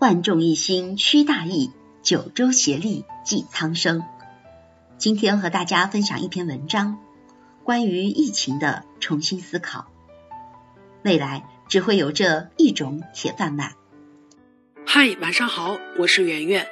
万众一心驱大疫，九州协力济苍生。今天和大家分享一篇文章，关于疫情的重新思考。未来只会有这一种铁饭碗。嗨，晚上好，我是圆圆。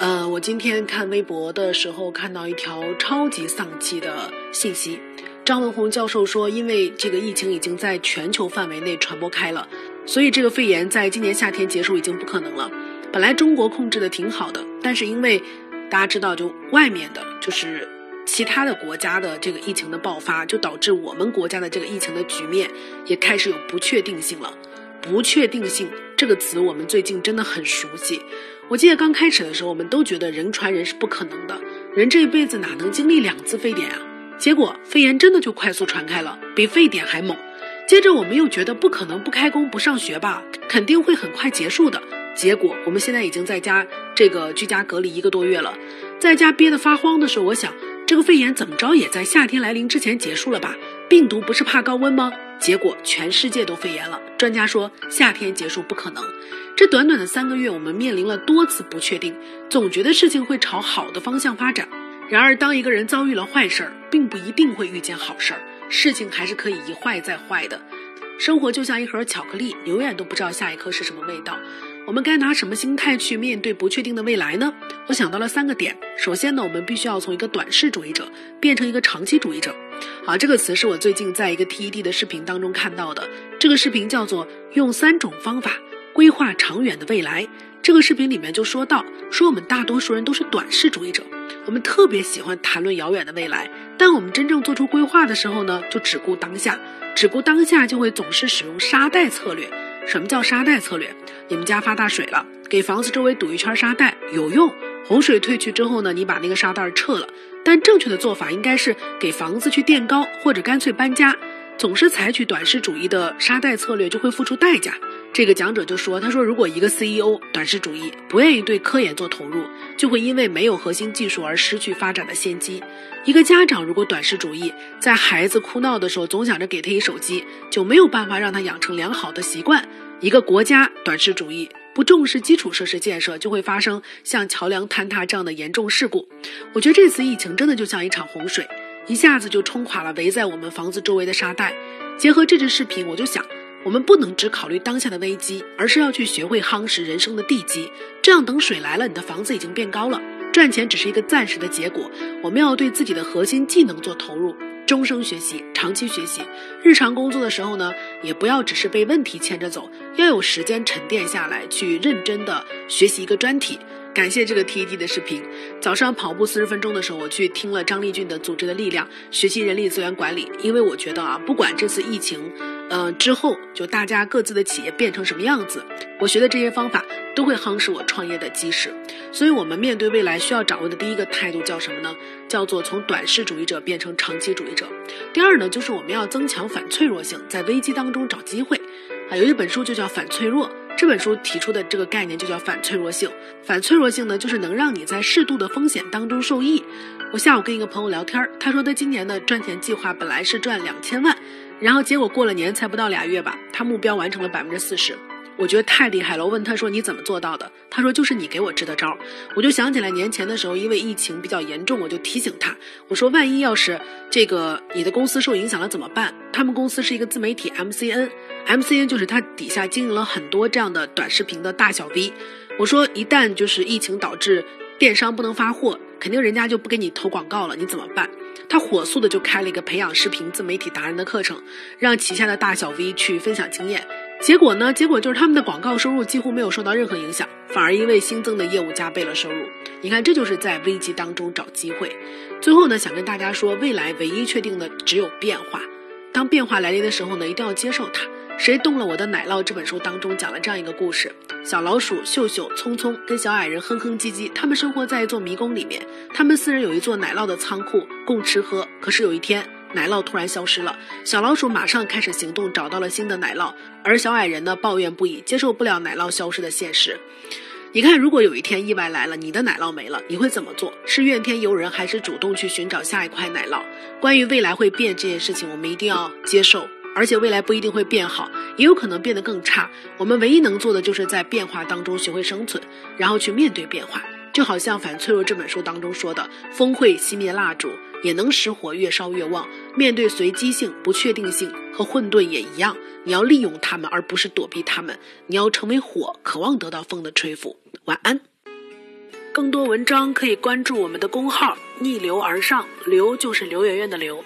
呃，我今天看微博的时候看到一条超级丧气的信息。张文宏教授说，因为这个疫情已经在全球范围内传播开了，所以这个肺炎在今年夏天结束已经不可能了。本来中国控制的挺好的，但是因为大家知道，就外面的，就是其他的国家的这个疫情的爆发，就导致我们国家的这个疫情的局面也开始有不确定性了。不确定性这个词，我们最近真的很熟悉。我记得刚开始的时候，我们都觉得人传人是不可能的，人这一辈子哪能经历两次非典啊？结果肺炎真的就快速传开了，比非典还猛。接着我们又觉得不可能不开工不上学吧，肯定会很快结束的。结果我们现在已经在家这个居家隔离一个多月了，在家憋得发慌的时候，我想这个肺炎怎么着也在夏天来临之前结束了吧？病毒不是怕高温吗？结果全世界都肺炎了。专家说夏天结束不可能。这短短的三个月，我们面临了多次不确定，总觉得事情会朝好的方向发展。然而，当一个人遭遇了坏事儿，并不一定会遇见好事儿。事情还是可以一坏再坏的。生活就像一盒巧克力，永远都不知道下一颗是什么味道。我们该拿什么心态去面对不确定的未来呢？我想到了三个点。首先呢，我们必须要从一个短视主义者变成一个长期主义者。好，这个词是我最近在一个 TED 的视频当中看到的。这个视频叫做“用三种方法规划长远的未来”。这个视频里面就说到，说我们大多数人都是短视主义者。我们特别喜欢谈论遥远的未来，但我们真正做出规划的时候呢，就只顾当下，只顾当下就会总是使用沙袋策略。什么叫沙袋策略？你们家发大水了，给房子周围堵一圈沙袋有用。洪水退去之后呢，你把那个沙袋撤了。但正确的做法应该是给房子去垫高，或者干脆搬家。总是采取短视主义的沙袋策略，就会付出代价。这个讲者就说：“他说，如果一个 CEO 短视主义，不愿意对科研做投入，就会因为没有核心技术而失去发展的先机。一个家长如果短视主义，在孩子哭闹的时候总想着给他一手机，就没有办法让他养成良好的习惯。一个国家短视主义，不重视基础设施建设，就会发生像桥梁坍塌这样的严重事故。我觉得这次疫情真的就像一场洪水，一下子就冲垮了围在我们房子周围的沙袋。结合这支视频，我就想。”我们不能只考虑当下的危机，而是要去学会夯实人生的地基。这样等水来了，你的房子已经变高了。赚钱只是一个暂时的结果，我们要对自己的核心技能做投入，终生学习，长期学习。日常工作的时候呢，也不要只是被问题牵着走，要有时间沉淀下来，去认真的学习一个专题。感谢这个 TED 的视频。早上跑步四十分钟的时候，我去听了张丽俊的《组织的力量》，学习人力资源管理。因为我觉得啊，不管这次疫情，嗯，之后就大家各自的企业变成什么样子，我学的这些方法都会夯实我创业的基石。所以，我们面对未来需要掌握的第一个态度叫什么呢？叫做从短视主义者变成长期主义者。第二呢，就是我们要增强反脆弱性，在危机当中找机会。啊，有一本书就叫《反脆弱》。这本书提出的这个概念就叫反脆弱性。反脆弱性呢，就是能让你在适度的风险当中受益。我下午跟一个朋友聊天，他说他今年的赚钱计划本来是赚两千万，然后结果过了年才不到俩月吧，他目标完成了百分之四十。我觉得太厉害了。我问他说你怎么做到的？他说就是你给我支的招。我就想起来年前的时候，因为疫情比较严重，我就提醒他，我说万一要是这个你的公司受影响了怎么办？他们公司是一个自媒体 MCN。MCN 就是他底下经营了很多这样的短视频的大小 V。我说一旦就是疫情导致电商不能发货，肯定人家就不给你投广告了，你怎么办？他火速的就开了一个培养视频自媒体达人的课程，让旗下的大小 V 去分享经验。结果呢？结果就是他们的广告收入几乎没有受到任何影响，反而因为新增的业务加倍了收入。你看，这就是在危机当中找机会。最后呢，想跟大家说，未来唯一确定的只有变化。当变化来临的时候呢，一定要接受它。谁动了我的奶酪？这本书当中讲了这样一个故事：小老鼠秀秀、聪聪跟小矮人哼哼唧唧，他们生活在一座迷宫里面。他们四人有一座奶酪的仓库，供吃喝。可是有一天，奶酪突然消失了。小老鼠马上开始行动，找到了新的奶酪。而小矮人呢，抱怨不已，接受不了奶酪消失的现实。你看，如果有一天意外来了，你的奶酪没了，你会怎么做？是怨天尤人，还是主动去寻找下一块奶酪？关于未来会变这件事情，我们一定要接受。而且未来不一定会变好，也有可能变得更差。我们唯一能做的就是在变化当中学会生存，然后去面对变化。就好像《反脆弱》这本书当中说的：“风会熄灭蜡烛，也能使火越烧越旺。”面对随机性、不确定性和混沌也一样，你要利用它们，而不是躲避它们。你要成为火，渴望得到风的吹拂。晚安。更多文章可以关注我们的公号“逆流而上”，流就是刘媛媛的流。